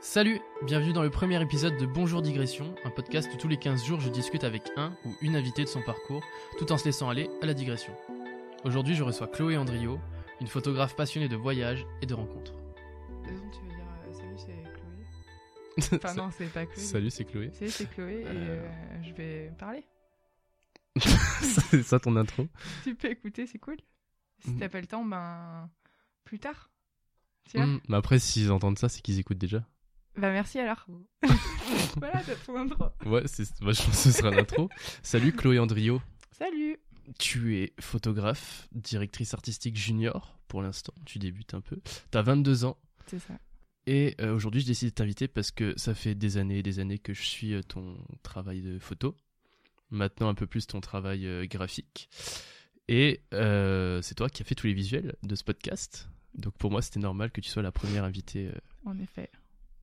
Salut, bienvenue dans le premier épisode de Bonjour Digression, un podcast où tous les 15 jours je discute avec un ou une invitée de son parcours, tout en se laissant aller à la digression. Aujourd'hui je reçois Chloé Andrio, une photographe passionnée de voyages et de rencontres. Tu veux dire euh, salut, c'est Chloé? Enfin, non, c'est pas Chloé. Salut, c'est Chloé. Salut, c'est Chloé et Euh. euh, je vais parler. c'est ça ton intro? Tu peux écouter, c'est cool. Si Mm. t'as pas le temps, ben. Plus tard. Hmm, Mais après, s'ils entendent ça, c'est qu'ils écoutent déjà. Bah, merci alors. voilà, t'as ton intro. Ouais, c'est... bah, je pense que ce sera l'intro. Salut Chloé Andrio. Salut Tu es photographe, directrice artistique junior pour l'instant, tu débutes un peu. T'as 22 ans. C'est ça. Et euh, aujourd'hui, je décide de t'inviter parce que ça fait des années et des années que je suis euh, ton travail de photo. Maintenant, un peu plus ton travail euh, graphique. Et euh, c'est toi qui as fait tous les visuels de ce podcast. Donc pour moi, c'était normal que tu sois la première invitée euh, En effet.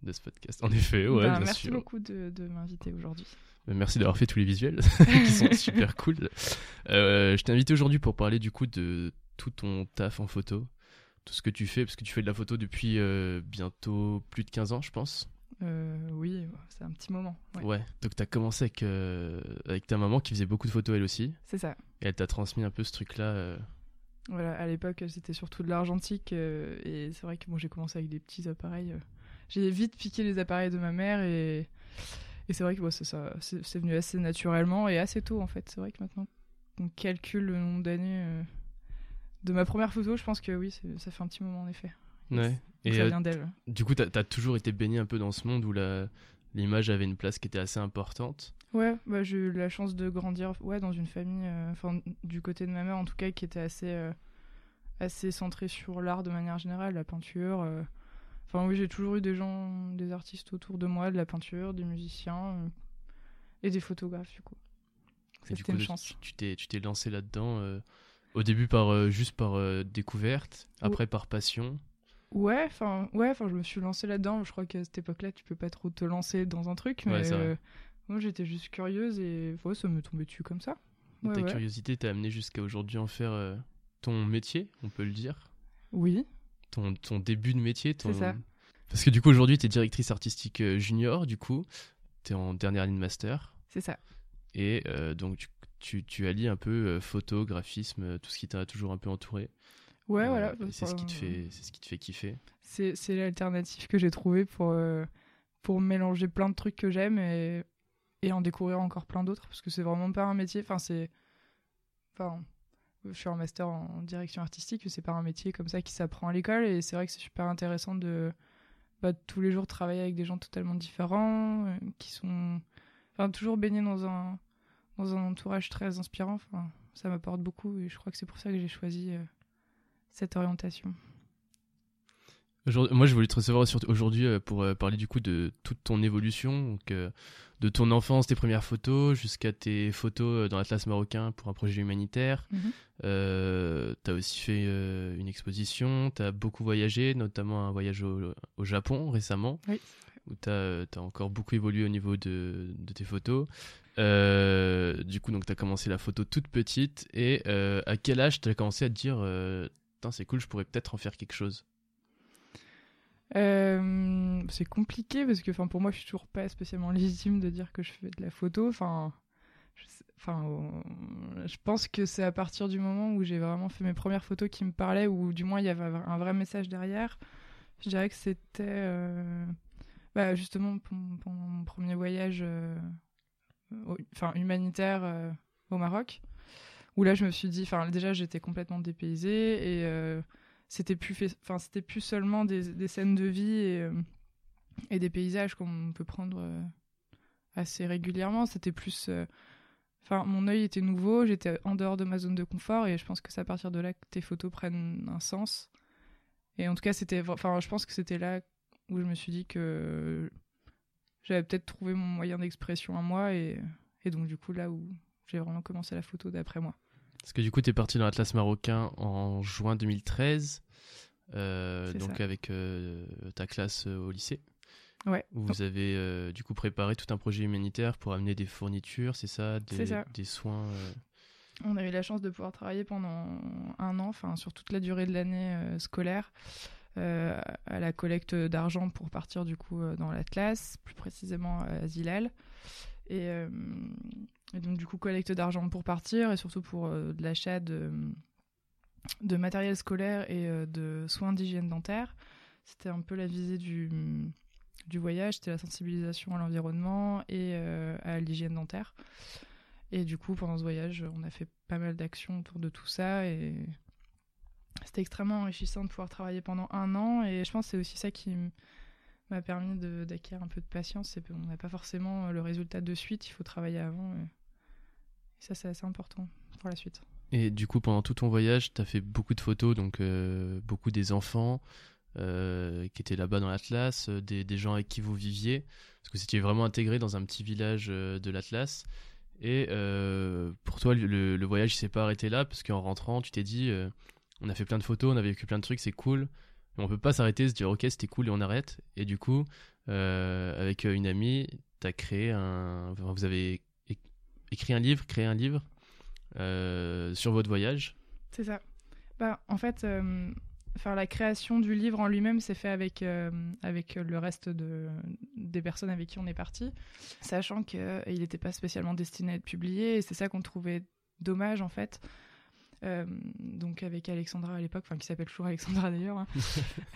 De ce podcast. En effet, ouais, Ben, bien merci sûr. beaucoup de, de m'inviter aujourd'hui. Euh, Merci d'avoir fait tous les visuels qui sont super cool. Euh, je t'ai invité aujourd'hui pour parler du coup de tout ton taf en photo, tout ce que tu fais, parce que tu fais de la photo depuis euh, bientôt plus de 15 ans, je pense. Euh, oui, c'est un petit moment. Ouais. Ouais. Donc tu as commencé avec, avec ta maman qui faisait beaucoup de photos elle aussi, C'est ça. et elle t'a transmis un peu ce truc-là. Voilà, à l'époque, c'était surtout de l'argentique. et c'est vrai que bon, j'ai commencé avec des petits appareils. Euh. J'ai vite piqué les appareils de ma mère et, et c'est vrai que bon, c'est ça, c'est venu assez naturellement et assez tôt en fait. C'est vrai que maintenant, on calcule le nombre d'années euh, de ma première photo. Je pense que oui, ça fait un petit moment en effet. Ouais. Et ça euh, vient d'elle. du coup, t'as as toujours été baigné un peu dans ce monde où la l'image avait une place qui était assez importante. Ouais, bah, j'ai eu la chance de grandir ouais, dans une famille, euh, enfin du côté de ma mère en tout cas, qui était assez, euh, assez centrée sur l'art de manière générale, la peinture. euh. Enfin oui, j'ai toujours eu des gens, des artistes autour de moi, de la peinture, des musiciens euh, et des photographes du coup. C'était une chance. tu t'es tu t'es lancé là-dedans euh, au début par euh, juste par découverte, Ou- après par passion. Ouais, enfin ouais, enfin je me suis lancée là-dedans. Je crois qu'à cette époque-là, tu peux pas trop te lancer dans un truc, mais moi j'étais juste curieuse et ouais, ça me tombait dessus comme ça. Ta curiosité t'a amené jusqu'à aujourd'hui en faire ton métier, on peut le dire. Oui, Ton, ton début de métier. Ton... C'est ça. Parce que du coup, aujourd'hui, t'es directrice artistique euh, junior, du coup. T'es en dernière ligne master. c'est ça. Et euh, donc, tu, tu, tu allies un peu euh, photo, graphisme, tout ce qui t'a toujours un peu entouré. Ouais, Euh, voilà. C'est ce, qui te fait, c'est ce qui te fait kiffer. C'est, c'est l'alternative que j'ai trouvée pour, euh, pour mélanger plein de trucs que j'aime et, et en découvrir encore plein d'autres parce que c'est vraiment pas un métier. Enfin, c'est. Enfin, je suis en master en direction artistique, c'est pas un métier comme ça qui s'apprend à l'école et c'est vrai que c'est super intéressant de bah, tous les jours travailler avec des gens totalement différents euh, qui sont. Enfin, toujours baignés dans un, dans un entourage très inspirant. Ça m'apporte beaucoup et je crois que c'est pour ça que j'ai choisi euh, cette orientation. Moi, je voulais te recevoir aujourd'hui euh, pour euh, parler du coup de toute ton évolution, donc, euh, de ton enfance, tes premières photos, jusqu'à tes photos dans l'Atlas marocain pour un projet humanitaire. Mhm. Euh, t'as aussi fait une exposition, t'as beaucoup voyagé, notamment un voyage au, au Japon récemment, Oui. où euh, t'as encore beaucoup évolué au niveau de, de tes photos. Euh, du coup, donc t'as commencé la photo toute petite, et euh, à quel âge t'as commencé à te dire, c'est cool, je pourrais peut-être en faire quelque chose? Euh, c'est compliqué parce que pour moi je suis toujours pas spécialement légitime de dire que je fais de la photo. Enfin je, je pense que c'est à partir du moment où j'ai vraiment fait mes premières photos qui me parlaient ou du moins il y avait un vrai message derrière. Je dirais que c'était euh, bah, justement pendant mon premier voyage euh, enfin humanitaire au Maroc où là je me suis dit déjà j'étais complètement dépaysée et c'était plus enfin c'était plus seulement des, scènes de vie et, euh, et des paysages qu'on peut prendre euh, assez régulièrement. C'était plus euh, enfin mon œil était nouveau j'étais en dehors de ma zone de confort et je pense que c'est à partir de là que tes photos prennent un sens. Et en tout cas c'était enfin je pense que c'était là où je me suis dit que j'avais peut-être trouvé mon moyen d'expression à moi et, et donc du coup là où j'ai vraiment commencé la photo d'après moi Parce que du coup, t'es parti dans l'Atlas marocain en juin 2013, euh, donc ça. avec euh, ta classe euh, au lycée. ouais Où vous avez euh, du coup préparé tout un projet humanitaire pour amener des fournitures, c'est ça, ça. des soins. On a eu la chance de pouvoir travailler pendant un an, enfin sur toute la durée de l'année euh, scolaire, à la collecte d'argent pour partir du coup dans l'Atlas, plus précisément à Zilal. Et, et, donc du coup collecte d'argent pour partir et surtout pour de l'achat de, de matériel scolaire et de soins d'hygiène dentaire. C'était un peu la visée du, du voyage, c'était la sensibilisation à l'environnement et euh, à l'hygiène dentaire. Et du coup, pendant ce voyage, on a fait pas mal d'actions autour de tout ça et c'était extrêmement enrichissant de pouvoir travailler pendant un an. Et je pense que c'est aussi ça qui m'a permis d'acquérir un peu de patience. Qu'on n'a pas forcément le résultat de suite, il faut travailler avant. Et, ça, c'est assez important pour la suite. Et du coup, pendant tout ton voyage, tu as fait beaucoup de photos, donc euh, beaucoup des enfants, euh, qui étaient là-bas dans l'Atlas, euh, des, gens avec qui vous viviez, parce que c'était vraiment intégré dans un petit village euh, de l'Atlas. Et pour toi, le, voyage ne s'est pas arrêté là, parce qu'en rentrant, tu t'es dit, on a fait plein de photos, on a vécu plein de trucs, c'est cool. Mais on peut pas s'arrêter, se dire, ok, c'était cool et on arrête. Et du coup, avec une amie, as créé un. vous avez écrit un livre, créé un livre sur votre voyage. C'est ça. Bah, en fait, la création du livre en lui-même s'est fait avec, euh, avec le reste de, des personnes avec qui on est parti, sachant qu'il n'était pas spécialement destiné à être publié, et c'est ça qu'on trouvait dommage en fait. Euh, donc avec Alexandra à l'époque, enfin qui s'appelle toujours Alexandra d'ailleurs, hein.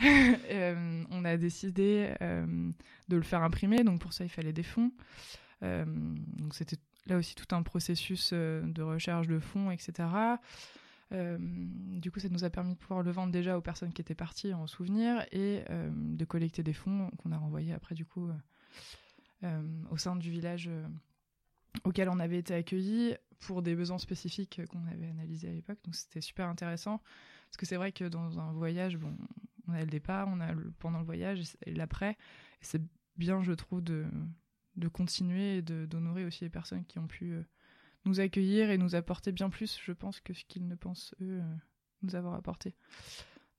euh, on a décidé de le faire imprimer, donc pour ça il fallait des fonds. donc c'était là aussi tout un processus de recherche de fonds, etc. Euh, du coup, ça nous a permis de pouvoir le vendre déjà aux personnes qui étaient parties en souvenir et euh, de collecter des fonds qu'on a renvoyés après, du coup, euh, au sein du village auquel on avait été accueillis pour des besoins spécifiques qu'on avait analysés à l'époque. Donc, c'était super intéressant parce que c'est vrai que dans un voyage, bon, on a le départ, on a le pendant le voyage et l'après. C'est bien, je trouve, de, de continuer et d'honorer aussi les personnes qui ont pu nous accueillir et nous apporter bien plus, je pense, que ce qu'ils ne pensent, eux, euh, nous avoir apporté.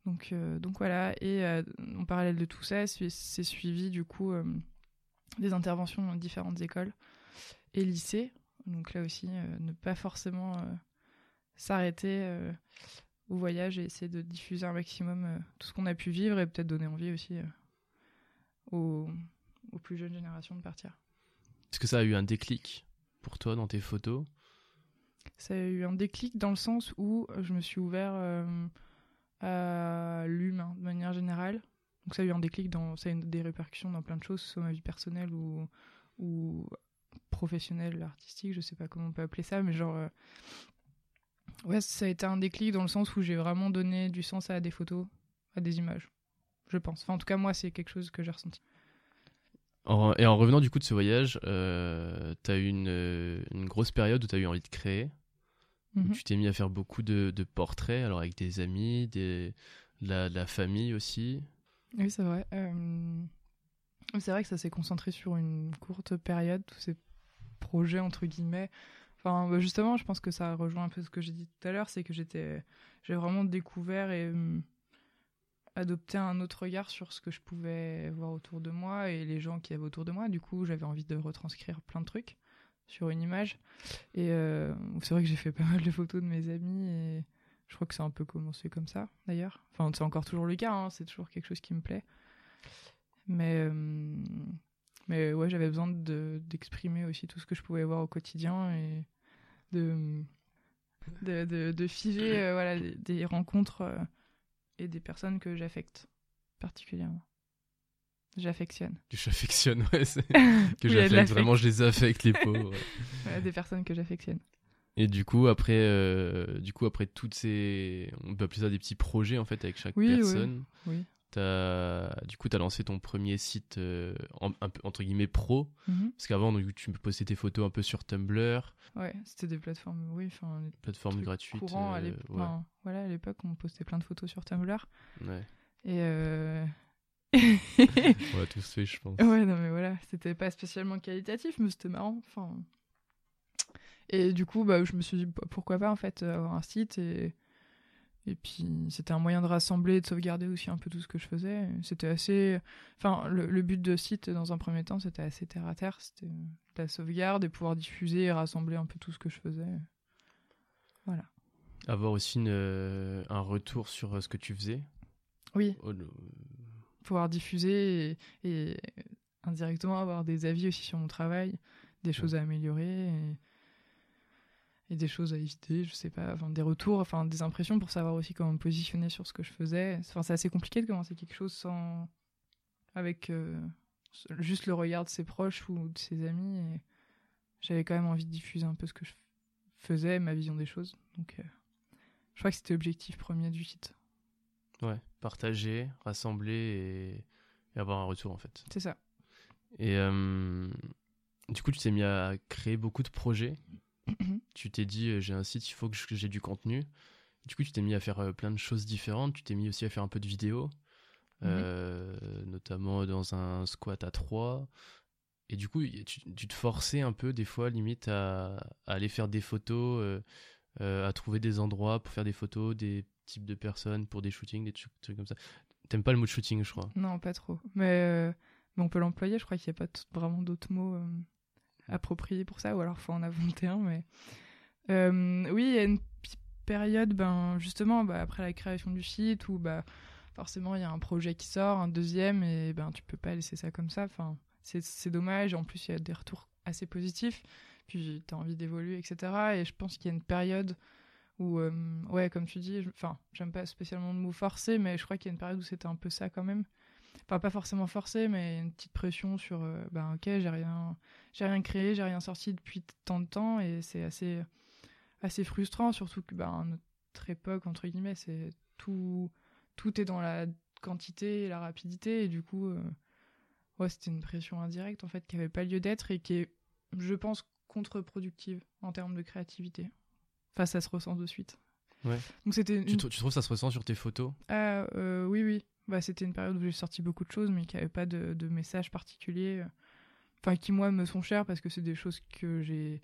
Donc, euh, donc voilà, et euh, en parallèle de tout ça, c'est suivi du coup des interventions dans différentes écoles et lycées. Donc là aussi, ne pas forcément s'arrêter au voyage et essayer de diffuser un maximum tout ce qu'on a pu vivre et peut-être donner envie aussi aux, aux plus jeunes générations de partir. Est-ce que ça a eu un déclic pour toi dans tes photos? Ça a eu un déclic dans le sens où je me suis ouvert euh, à l'humain de manière générale. Donc ça a eu un déclic, dans, ça a eu des répercussions dans plein de choses, soit ma vie personnelle ou, ou professionnelle, artistique, je sais pas comment on peut appeler ça, mais genre... Euh, ouais, ça a été un déclic dans le sens où j'ai vraiment donné du sens à des photos, à des images, je pense. Enfin, en tout cas, moi, c'est quelque chose que j'ai ressenti et en revenant du coup de ce voyage, euh, tu as eu une, une, grosse période où tu as eu envie de créer. Mhm. tu t'es mis à faire beaucoup de, de, portraits, alors avec des amis, des, la, la famille aussi. Oui, c'est vrai. Euh, c'est vrai que ça s'est concentré sur une courte période, tous ces projets entre guillemets. Enfin, bah, justement, je pense que ça rejoint un peu ce que j'ai dit tout à l'heure, c'est que j'étais, j'ai vraiment découvert et hum, adopter un autre regard sur ce que je pouvais voir autour de moi et les gens qui avaient autour de moi. Du coup, j'avais envie de retranscrire plein de trucs sur une image. Et euh, c'est vrai que j'ai fait pas mal de photos de mes amis et je crois que c'est un peu commencé comme ça d'ailleurs. Enfin, c'est encore toujours le cas, hein, c'est toujours quelque chose qui me plaît. Mais, euh, mais ouais, j'avais besoin d'exprimer aussi tout ce que je pouvais voir au quotidien et de, de, de, figer euh, voilà, des, rencontres et des personnes que j'affecte particulièrement. J'affectionne. Que j'affectionne, ouais. que j'affecte, vraiment, je les affecte, les pauvres. des personnes que j'affectionne. Et du coup, après, euh, du coup, après toutes ces. On peut appeler ça des petits projets, en fait, avec chaque personne. Oui. oui. As, du coup, tu as lancé ton premier site, euh, un entre guillemets, pro. Mhm. Parce qu'avant, tu postais tes photos un peu sur Tumblr. Ouais, c'était des plateformes, oui. Enfin, plateformes gratuites. Courant, à euh, voilà, à l'époque, on postait plein de photos sur Tumblr. Ouais. Et. Euh... on l'a tous fait, je pense. Ouais, non, mais voilà, c'était pas spécialement qualitatif, mais c'était marrant. Enfin. Et du coup, bah, je me suis dit, bah, pourquoi pas, en fait, avoir un site et et puis c'était un moyen de rassembler et de sauvegarder aussi un peu tout ce que je faisais. C'était assez. Enfin, le, but de site dans un premier temps, c'était assez terre à terre. C'était la sauvegarde et pouvoir diffuser et rassembler un peu tout ce que je faisais. Voilà. Avoir aussi une, euh, un retour sur euh, ce que tu faisais? Oui. Oh, le- pouvoir diffuser et, et indirectement avoir des avis aussi sur mon travail, des choses à améliorer et, et des choses à éviter, je sais pas, enfin des retours, enfin des impressions pour savoir aussi comment me positionner sur ce que je faisais. Enfin, c'est assez compliqué de commencer quelque chose sans avec euh, juste le regard de ses proches ou de ses amis. Et j'avais quand même envie de diffuser un peu ce que je faisais, ma vision des choses. Donc, euh, je crois que c'était l'objectif premier du site. Ouais, partager, rassembler et, et avoir un retour en fait. C'est ça. Et euh, du coup, tu t'es mis à créer beaucoup de projets. Tu t'es dit, euh, j'ai un site, il faut que j'ai du contenu. Du coup, tu t'es mis à faire euh, plein de choses différentes. Tu t'es mis aussi à faire un peu de vidéos, euh, notamment dans un squat à 3. Et du coup, tu, tu te forçais un peu, des fois, limite, à, à aller faire des photos, euh, euh, à trouver des endroits pour faire des photos, des types de personnes pour des shootings, des trucs, trucs comme ça. T'aimes pas le mot shooting, je crois. Non, pas trop. Mais, mais on peut l'employer, je crois qu'il n'y a pas vraiment d'autres mots appropriés pour ça, ou alors faut en inventer un. Mais... Euh, oui, il y a une période, ben, justement, bah, après la création du site, où bah, forcément il y a un projet qui sort, un deuxième, et ben, tu peux pas laisser ça comme ça. Enfin, c'est dommage, en plus il y a des retours assez positifs, puis tu as envie d'évoluer, etc. Et je pense qu'il y a une période où, euh, ouais, comme tu dis, enfin, j'aime pas spécialement le mot forcé, mais je crois qu'il y a une période où c'était un peu ça quand même. Enfin, pas forcément forcé, mais une petite pression sur, euh, ben ok, j'ai rien, j'ai rien créé, j'ai rien sorti depuis tant de temps, et c'est assez, assez frustrant, surtout que, ben, notre époque, entre guillemets, c'est tout, tout est dans la quantité et la rapidité, et du coup, euh, ouais, c'était une pression indirecte, en fait, qui avait pas lieu d'être, et qui est, je pense, contre-productive en termes de créativité. Enfin, ça se ressent de suite. Ouais. Donc c'était Tu, une tu trouves que ça se ressent sur tes photos? Ah, euh, oui, oui. Bah, c'était une période où j'ai sorti beaucoup de choses, mais qui n'avaient pas de, de message particulier. euh, Enfin, qui, moi, me sont chers parce que c'est des choses que j'ai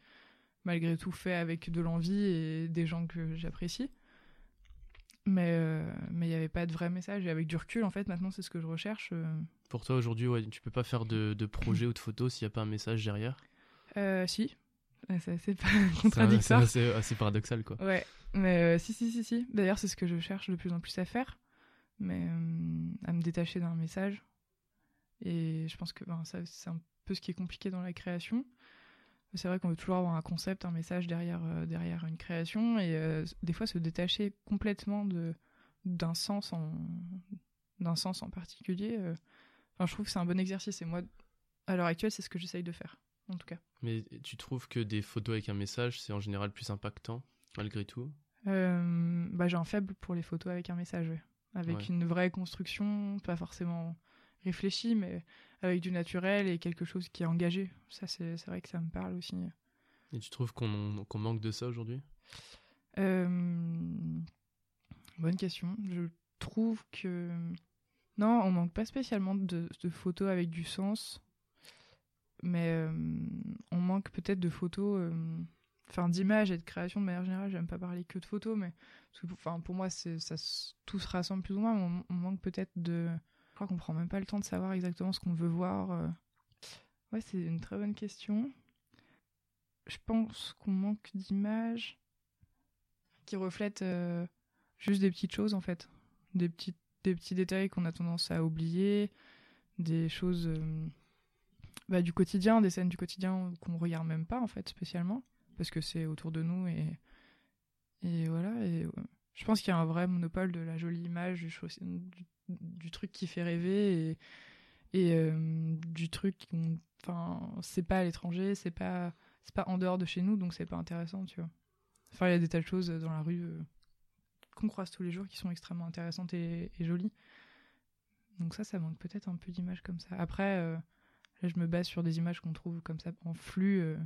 malgré tout fait avec de l'envie et des gens que j'apprécie. Mais euh, mais il n'y avait pas de vrai message. Et avec du recul, en fait, maintenant, c'est ce que je recherche. euh. Pour toi, aujourd'hui, ouais, tu peux pas faire de, de projet ou de photos s'il n'y a pas un message derrière? Euh, si. Euh, C'est assez pas C'est contradictoire. assez, assez paradoxal, quoi. Ouais, mais euh, si, si, si, si. D'ailleurs, c'est ce que je cherche de plus en plus à faire, mais euh, à me détacher d'un message. Et je pense que ben, ça, c'est un peu ce qui est compliqué dans la création. C'est vrai qu'on veut toujours avoir un concept, un message derrière, euh, derrière une création, et euh, des fois se détacher complètement de d'un sens en d'un sens en particulier. Enfin, je trouve que c'est un bon exercice, et moi, à l'heure actuelle, c'est ce que j'essaye de faire, en tout cas. Mais tu trouves que des photos avec un message, c'est en général plus impactant, malgré tout? Bah, j'ai un faible pour les photos avec un message, ouais. Avec Ouais. une vraie construction, pas forcément réfléchie, mais avec du naturel et quelque chose qui est engagé. Ça, c'est vrai que ça me parle aussi. Et tu trouves qu'on manque de ça aujourd'hui? Euh, bonne question. Je trouve que non, on manque pas spécialement de, de photos avec du sens, mais euh, on manque peut-être de photos, euh, enfin d'images et de création de manière générale. J'aime pas parler que de photos, mais enfin pour moi ça tout se rassemble plus ou moins. On, on manque peut-être de, je crois qu'on prend même pas le temps de savoir exactement ce qu'on veut voir. euh. Ouais, c'est une très bonne question. Je pense qu'on manque d'images qui reflètent euh, juste des petites choses en fait, des petits, des petits détails qu'on a tendance à oublier, des choses euh, bah, du quotidien, des scènes du quotidien qu'on regarde même pas en fait spécialement, parce que c'est autour de nous et, et voilà. Et, euh, je pense qu'il y a un vrai monopole de la jolie image, du, truc qui fait rêver et, euh, du truc enfin c'est pas à l'étranger, c'est pas c'est pas en dehors de chez nous, donc c'est pas intéressant, tu vois. Enfin, il y a des tas de choses dans la rue euh, qu'on croise tous les jours qui sont extrêmement intéressantes et, jolies. Donc ça, ça manque peut-être un peu d'images comme ça. Après, là, je me base sur des images qu'on trouve comme ça en flux,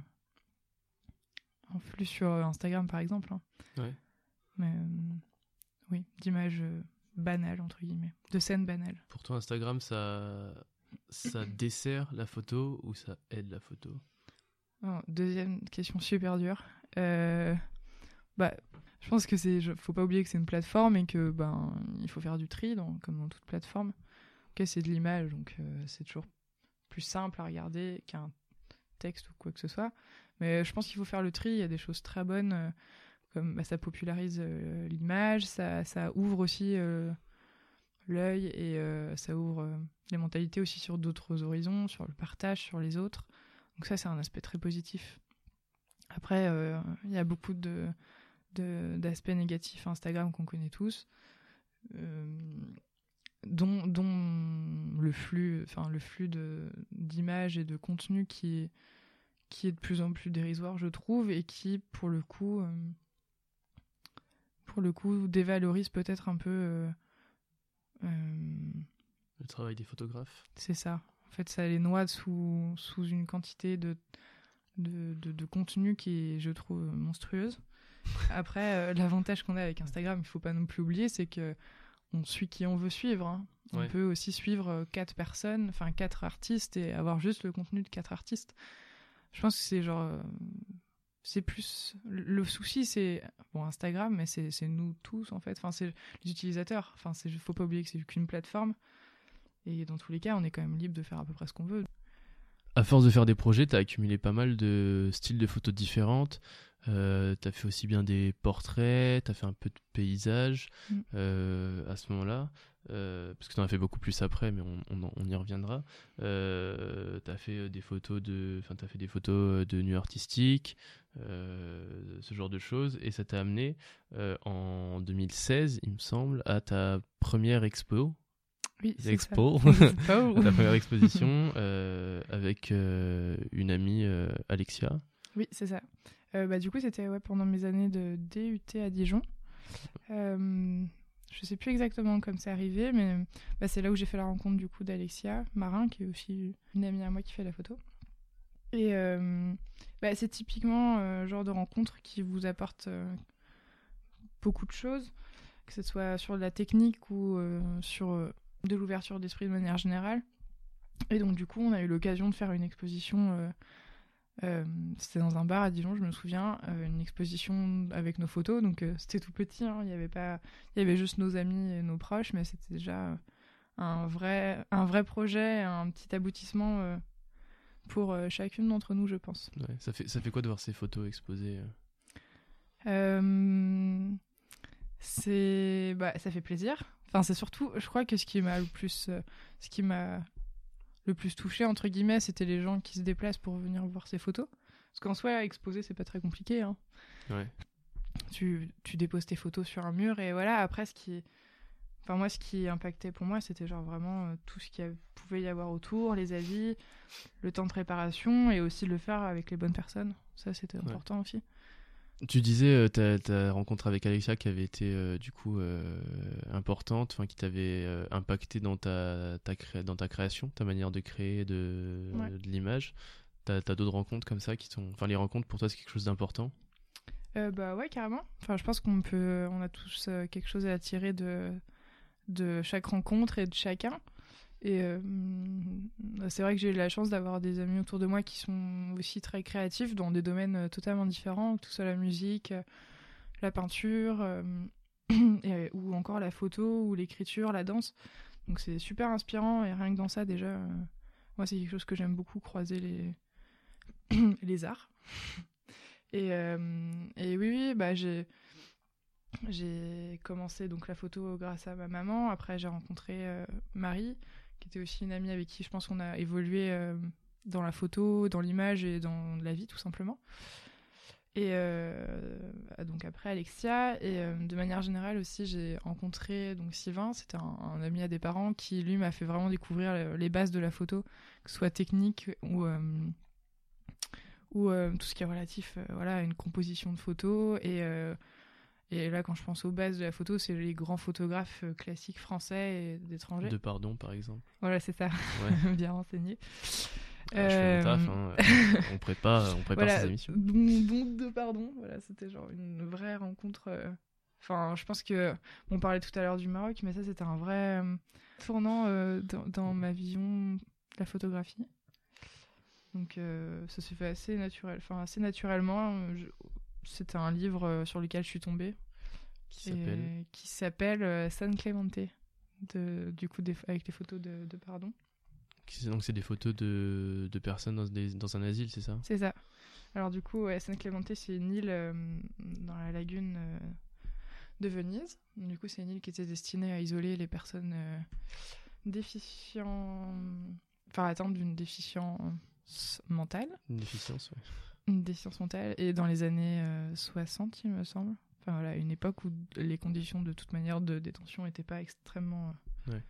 en flux sur euh, Instagram, par exemple. hein. Ouais. Mais euh, oui, d'images euh, banales, entre guillemets, de scènes banales. Pour toi, Instagram, ça, ça dessert la photo ou ça aide la photo? Oh, deuxième question super dure. Euh, bah, je pense que c'est, faut pas oublier que c'est une plateforme et que ben il faut faire du tri, dans- comme dans toute plateforme. Ok, c'est de l'image, donc euh, c'est toujours plus simple à regarder qu'un texte ou quoi que ce soit. Mais je pense qu'il faut faire le tri. Il y a des choses très bonnes, euh, comme bah, ça popularise euh, l'image, ça, ouvre aussi euh, l'œil et ça ouvre les mentalités aussi sur d'autres horizons, sur le partage, sur les autres. Donc ça, c'est un aspect très positif. Après, il y a beaucoup de d'aspects négatifs à Instagram qu'on connaît tous, dont, dont, le flux, enfin le flux d'images et de contenu qui est qui est de plus en plus dérisoire, je trouve, et qui, pour le coup, euh, pour le coup, dévalorise peut-être un peu. Euh, euh, le travail des photographes. C'est ça. En fait, ça les noie sous, sous une quantité de, de, de, contenu qui est, je trouve, monstrueuse. Après, l'avantage qu'on a avec Instagram, il faut pas non plus oublier, c'est que on suit qui on veut suivre. Hein. On peut aussi suivre quatre personnes, enfin quatre artistes et avoir juste le contenu de quatre artistes. Je pense que c'est genre. Euh, c'est plus. Le souci, c'est. Bon, Instagram, mais c'est nous tous, en fait. Enfin, c'est les utilisateurs. Enfin, il faut pas oublier que c'est qu'une plateforme. Et dans tous les cas, on est quand même libre de faire à peu près ce qu'on veut. À force de faire des projets, tu as accumulé pas mal de styles de photos différentes. Euh, tu as fait aussi bien des portraits, tu as fait un peu de paysage mm. euh, à ce moment-là. Euh, parce que tu en as fait beaucoup plus après, mais on, on, y reviendra. Euh, tu as fait euh, des photos de, enfin, as fait des photos de nuit artistique, ce genre de choses, et ça t'a amené en 2016, il me semble, à ta première expo. Oui, expo, ta première exposition avec une amie Alexia. Oui, c'est ça. Bah, du coup, c'était ouais, pendant mes années de DUT à Dijon. Je sais plus exactement comme c'est arrivé, mais bah, c'est là où j'ai fait la rencontre du coup d'Alexia Marin, qui est aussi une amie à moi qui fait la photo. Et euh, bah, c'est typiquement le euh, genre de rencontre qui vous apporte euh, beaucoup de choses, que ce soit sur la technique ou sur de l'ouverture d'esprit de manière générale. Et donc du coup, on a eu l'occasion de faire une exposition euh, c'était dans un bar à Dijon, je me souviens, euh, une exposition avec nos photos. Donc euh, c'était tout petit, hein, il y avait pas, il y avait juste nos amis et nos proches, mais c'était déjà un vrai, un vrai projet, un petit aboutissement pour chacune d'entre nous, je pense. ça fait, ça fait quoi de voir ces photos exposées C'est, bah, ça fait plaisir. Enfin, c'est surtout, je crois que ce qui m'a le plus, ce qui m'a le plus touché, entre guillemets, c'était les gens qui se déplacent pour venir voir ces photos. Parce qu'en soi, exposer, c'est pas très compliqué. Hein. Ouais. Tu, tu, déposes tes photos sur un mur et voilà, après, ce qui. Enfin, moi, ce qui impactait pour moi, c'était genre vraiment euh, tout ce qu'il pouvait y avoir autour, les avis, le temps de préparation et aussi le faire avec les bonnes personnes. Ça, c'était important aussi. Tu disais euh, ta, ta, rencontre avec Alexia qui avait été euh, du coup euh, importante, enfin qui t'avait impacté dans ta, ta dans ta création, ta manière de créer de, de l'image. T'as as, d'autres rencontres comme ça qui sont, enfin les rencontres pour toi c'est quelque chose d'important? bah ouais carrément. Enfin je pense qu'on peut, on a tous quelque chose à tirer de de chaque rencontre et de chacun. Et euh, c'est vrai que j'ai eu la chance d'avoir des amis autour de moi qui sont aussi très créatifs dans des domaines euh, totalement différents, que ce soit la musique, euh, la peinture, ou encore la photo, ou l'écriture, la danse. Donc c'est super inspirant et rien que dans ça déjà, moi c'est quelque chose que j'aime beaucoup, croiser les, les arts. Et, et oui, oui, bah j'ai j'ai commencé donc la photo grâce à ma maman. Après, j'ai rencontré Marie, qui était aussi une amie avec qui je pense qu'on a évolué euh, dans la photo, dans l'image et dans la vie tout simplement. Et euh, donc après Alexia. Et euh, de manière générale aussi j'ai rencontré donc Sylvain, c'était un, ami à des parents qui lui m'a fait vraiment découvrir les bases de la photo, que ce soit technique ou ou tout ce qui est relatif voilà à une composition de photos et et là, quand je pense aux bases de la photo, c'est les grands photographes euh, classiques français et d'étrangers. De pardon, par exemple. Voilà, c'est ça. Bien renseigné. Ah, je fais mon taf, hein. Euh, on prépare, on prépare ces émissions. Donc, de pardon, voilà, c'était genre une vraie rencontre. Euh, enfin, je pense que on parlait tout à l'heure du Maroc, mais ça c'était un vrai tournant dans, dans, ma vision de la photographie. Donc ça s'est fait assez naturel, enfin assez naturellement. C'était un livre euh, sur lequel je suis tombée. Qui s'appelle euh, San Clemente. De, du coup, avec des photos de, pardon. Donc, c'est des photos de, de personnes dans, dans, un asile, c'est ça? C'est ça. Alors, du coup, San Clemente, c'est une île euh, dans la lagune de Venise. Du coup, c'est une île qui était destinée à isoler les personnes euh, déficientes, enfin atteintes d'une déficience mentale. Une déficience, ouais. Une déficience mentale. Et dans les années 60, il me semble. Enfin voilà, une époque où les conditions de toute manière de détention n'étaient pas extrêmement. Ouais.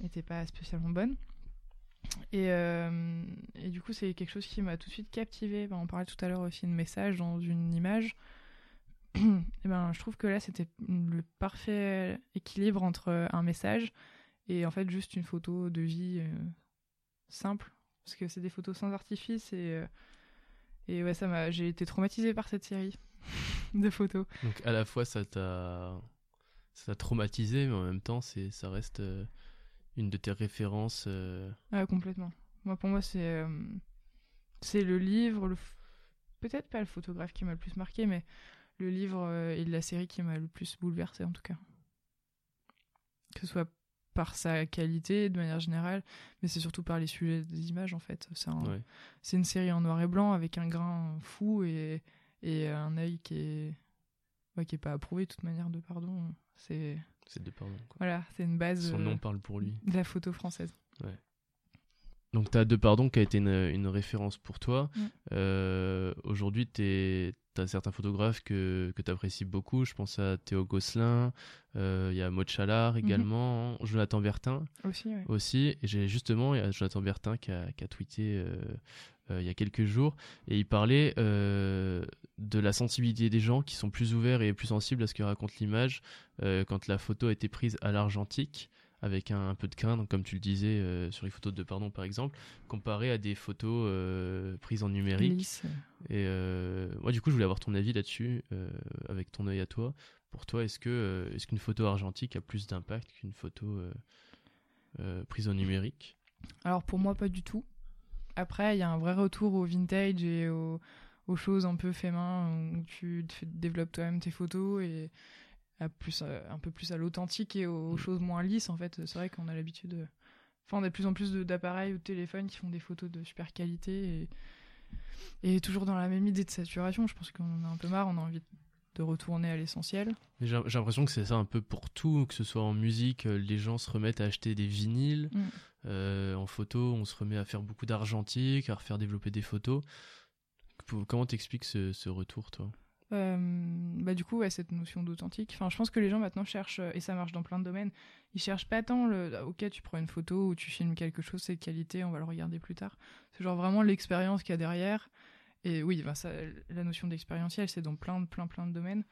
n'étaient pas spécialement bonnes. Et, euh, et, du coup, c'est quelque chose qui m'a tout de suite captivé. on parlait tout à l'heure aussi de message dans une image. et ben, je trouve que là, c'était le parfait équilibre entre un message et en fait juste une photo de vie euh, simple. Parce que c'est des photos sans artifice et, euh, et ouais, ça m'a, j'ai été traumatisée par cette série de photos. Donc à la fois, ça t'a, ça t'a traumatisé, mais en même temps, c'est, ça reste une de tes références euh... Ah, complètement. Moi, pour moi, c'est euh, c'est le livre, le peut-être pas le photographe qui m'a le plus marqué, mais le livre euh, et la série qui m'a le plus bouleversé en tout cas. Que ce soit par sa qualité de manière générale, mais c'est surtout par les sujets des images en fait. C'est un, une série en noir et blanc avec un grain fou et, et un œil qui est, qui est pas approuvé de toute manière de pardon. C'est c'est de pardon. Voilà, c'est une base. Son nom euh, parle pour lui. De la photo française. Ouais. Donc, tu as De Pardon qui a été une, référence pour toi. Euh, aujourd'hui, tu as certains photographes que, que tu apprécies beaucoup. Je pense à Théo Gosselin, euh, il y a Maud Chalard mhm. également, Jonathan Bertin aussi. aussi. Et j'ai justement, il y a Jonathan Bertin qui a, qui a tweeté euh, il y a quelques jours, et il parlait euh, de la sensibilité des gens qui sont plus ouverts et plus sensibles à ce que raconte l'image euh, quand la photo a été prise à l'argentique avec un, peu de crin, donc comme tu le disais sur les photos de pardon par exemple, comparé à des photos prises en numérique. Et moi du coup je voulais avoir ton avis là-dessus, avec ton œil à toi. Pour toi, est-ce que est-ce qu'une photo argentique a plus d'impact qu'une photo prise en numérique? Alors pour moi pas du tout. Après, il y a un vrai retour au vintage et aux, choses un peu fait main où tu développes toi-même tes photos et à plus, euh, un peu plus à l'authentique et aux, choses moins lisses. En fait, c'est vrai qu'on a l'habitude. Enfin, on a de plus en plus d'appareils ou de téléphones qui font des photos de super qualité et, et toujours dans la même idée de saturation. Je pense qu'on a un peu marre, on a envie de retourner à l'essentiel. J'ai l'impression que c'est ça un peu pour tout, que ce soit en musique, euh, les gens se remettent à acheter des vinyles. Mm. Euh, en photo, on se remet à faire beaucoup d'argentique, à refaire développer des photos. Comment t'expliques ce, ce, retour, toi? Euh, bah du coup ouais, cette notion d'authentique. Enfin je pense que les gens maintenant cherchent et ça marche dans plein de domaines ils cherchent pas tant le ok tu prends une photo ou tu filmes quelque chose c'est de qualité on va le regarder plus tard. C'est genre vraiment l'expérience qu'il y a derrière. Et oui ça, la notion d'expérientiel c'est dans plein plein plein de domaines.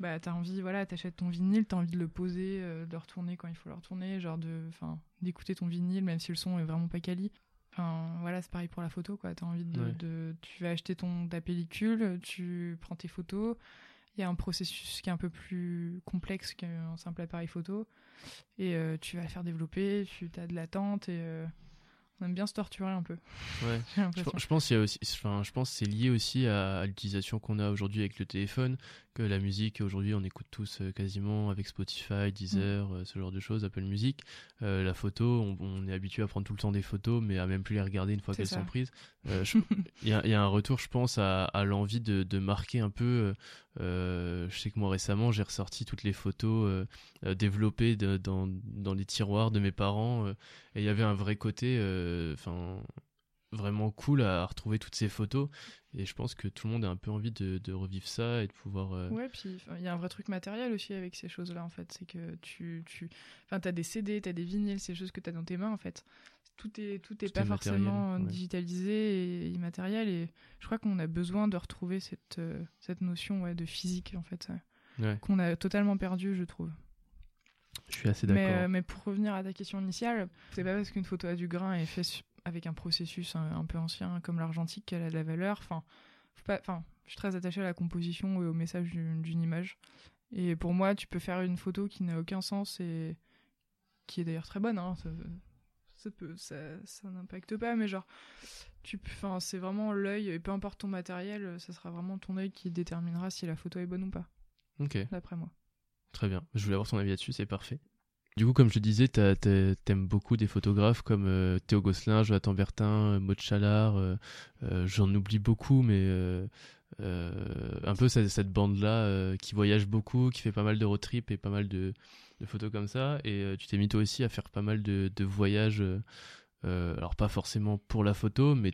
Bah t'as envie voilà t'achètes ton vinyle t'as envie de le poser euh, de le retourner quand il faut le retourner genre de enfin d'écouter ton vinyle même si le son est vraiment pas quali enfin voilà c'est pareil pour la photo quoi. T'as envie de, tu vas acheter ton ta pellicule tu prends tes photos. Il y a un processus qui est un peu plus complexe qu'un simple appareil photo. Et euh, tu vas le faire développer tu as de l'attente et euh, on aime bien se torturer un peu. Ouais. je, pense qu'il y a aussi, enfin, je pense c'est lié aussi à, l'utilisation qu'on a aujourd'hui avec le téléphone, que la musique aujourd'hui on écoute tous euh, quasiment avec Spotify, Deezer, mm. euh, ce genre de choses, Apple Music. Euh, la photo, on, est habitué à prendre tout le temps des photos, mais à même plus les regarder une fois qu'elles sont prises. Il y, a un retour, je pense, à, l'envie de, marquer un peu. je sais que moi récemment j'ai ressorti toutes les photos développées dans, les tiroirs de mes parents, et il y avait un vrai côté, enfin vraiment cool à retrouver toutes ces photos. Et je pense que tout le monde a un peu envie de, de revivre ça et de pouvoir. Euh, ouais, puis il y a un vrai truc matériel aussi avec ces choses-là, en fait. C'est que tu. tu... Enfin, t'as des CD, t'as des vinyles, ces choses que t'as dans tes mains, en fait. Tout est, tout est pas forcément digitalisé et immatériel. Et je crois qu'on a besoin de retrouver cette, euh, cette notion ouais, de physique, en fait. Qu'on a totalement perdu, je trouve. Je suis assez d'accord. Mais, euh, mais, pour revenir à ta question initiale, c'est pas parce qu'une photo a du grain et fait avec un processus un, peu ancien comme l'argentique qu'elle a de la valeur. Enfin, enfin, je suis très attachée à la composition et au message d'une image. Et pour moi, tu peux faire une photo qui n'a aucun sens et qui est d'ailleurs très bonne. Hein, ça, ça, peut, ça, ça n'impacte pas, mais genre, tu, enfin, c'est vraiment l'œil et peu importe ton matériel, ça sera vraiment ton œil qui déterminera si la photo est bonne ou pas. Ok. D'après moi. Très bien. Je voulais avoir ton avis là-dessus, c'est parfait. Du coup, comme je disais, t'aimes beaucoup des photographes comme euh, Théo Gosselin, Jonathan Bertin, euh, Maud Chalard. Euh, j'en oublie beaucoup, mais un peu cette, cette bande-là qui voyage beaucoup, qui fait pas mal de road trip et pas mal de, de photos comme ça. Et tu t'es mis toi aussi à faire pas mal de, de voyages. alors pas forcément pour la photo, mais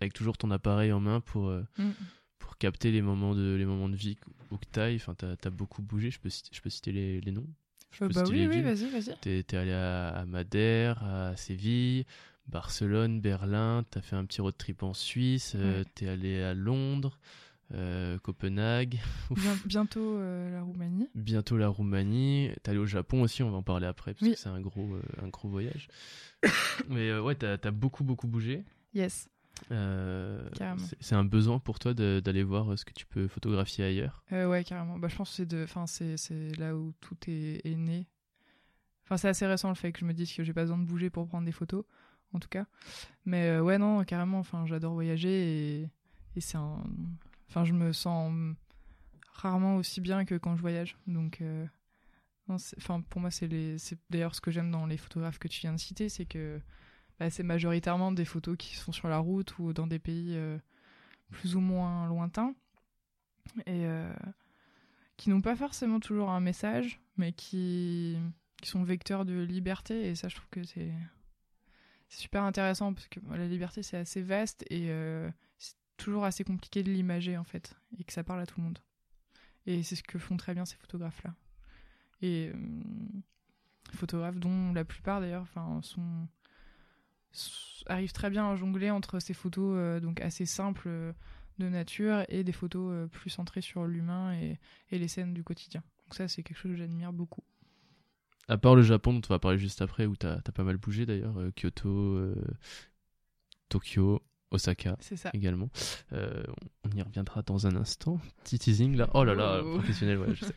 avec toujours ton appareil en main pour, mm. pour capter les moments de, les moments de vie où que t'ailles. Enfin, t'as as beaucoup bougé, je peux citer, je peux citer les, les noms. Euh, bah oui, oui, vas-y, vas-y. T'es es allé à, Madère, à Séville, Barcelone, Berlin, t'as fait un petit road trip en Suisse, euh, t'es allé à Londres, euh, Copenhague. bientôt la Roumanie. Bientôt la Roumanie. T'es allé au Japon aussi, on va en parler après, parce que c'est un gros, un gros voyage. Mais ouais, t'as as beaucoup, beaucoup bougé. Yes. Euh, c'est un besoin pour toi d'aller voir euh, ce que tu peux photographier ailleurs? Euh, Ouais, carrément. Bah, je pense que c'est là où tout est, est né. Enfin, c'est assez récent le fait que je me dise que j'ai pas besoin de bouger pour prendre des photos, en tout cas. Mais euh, ouais, non, carrément. Enfin, j'adore voyager et, et c'est un. Enfin, je me sens rarement aussi bien que quand je voyage. Donc, enfin, pour moi, c'est d'ailleurs ce que j'aime dans les photographes que tu viens de citer, c'est que bah, c'est majoritairement des photos qui sont sur la route ou dans des pays euh, plus ou moins lointains et euh, qui n'ont pas forcément toujours un message, mais qui, qui sont vecteurs de liberté. Et ça, je trouve que c'est super intéressant parce que la liberté, c'est assez vaste et euh, toujours assez compliqué de l'imager en fait et que ça parle à tout le monde. Et c'est ce que font très bien ces photographes-là. Et photographes dont la plupart d'ailleurs sont arrive très bien à jongler entre ces photos euh, donc assez simples euh, de nature et des photos euh, plus centrées sur l'humain et, les scènes du quotidien. Donc ça, c'est quelque chose que j'admire beaucoup. À part le Japon, dont on va parler juste après, où tu as, pas mal bougé d'ailleurs, Kyoto, Tokyo, Osaka également. on y reviendra dans un instant. Petit teasing là. Oh là là, oh. professionnel, ouais, je sais.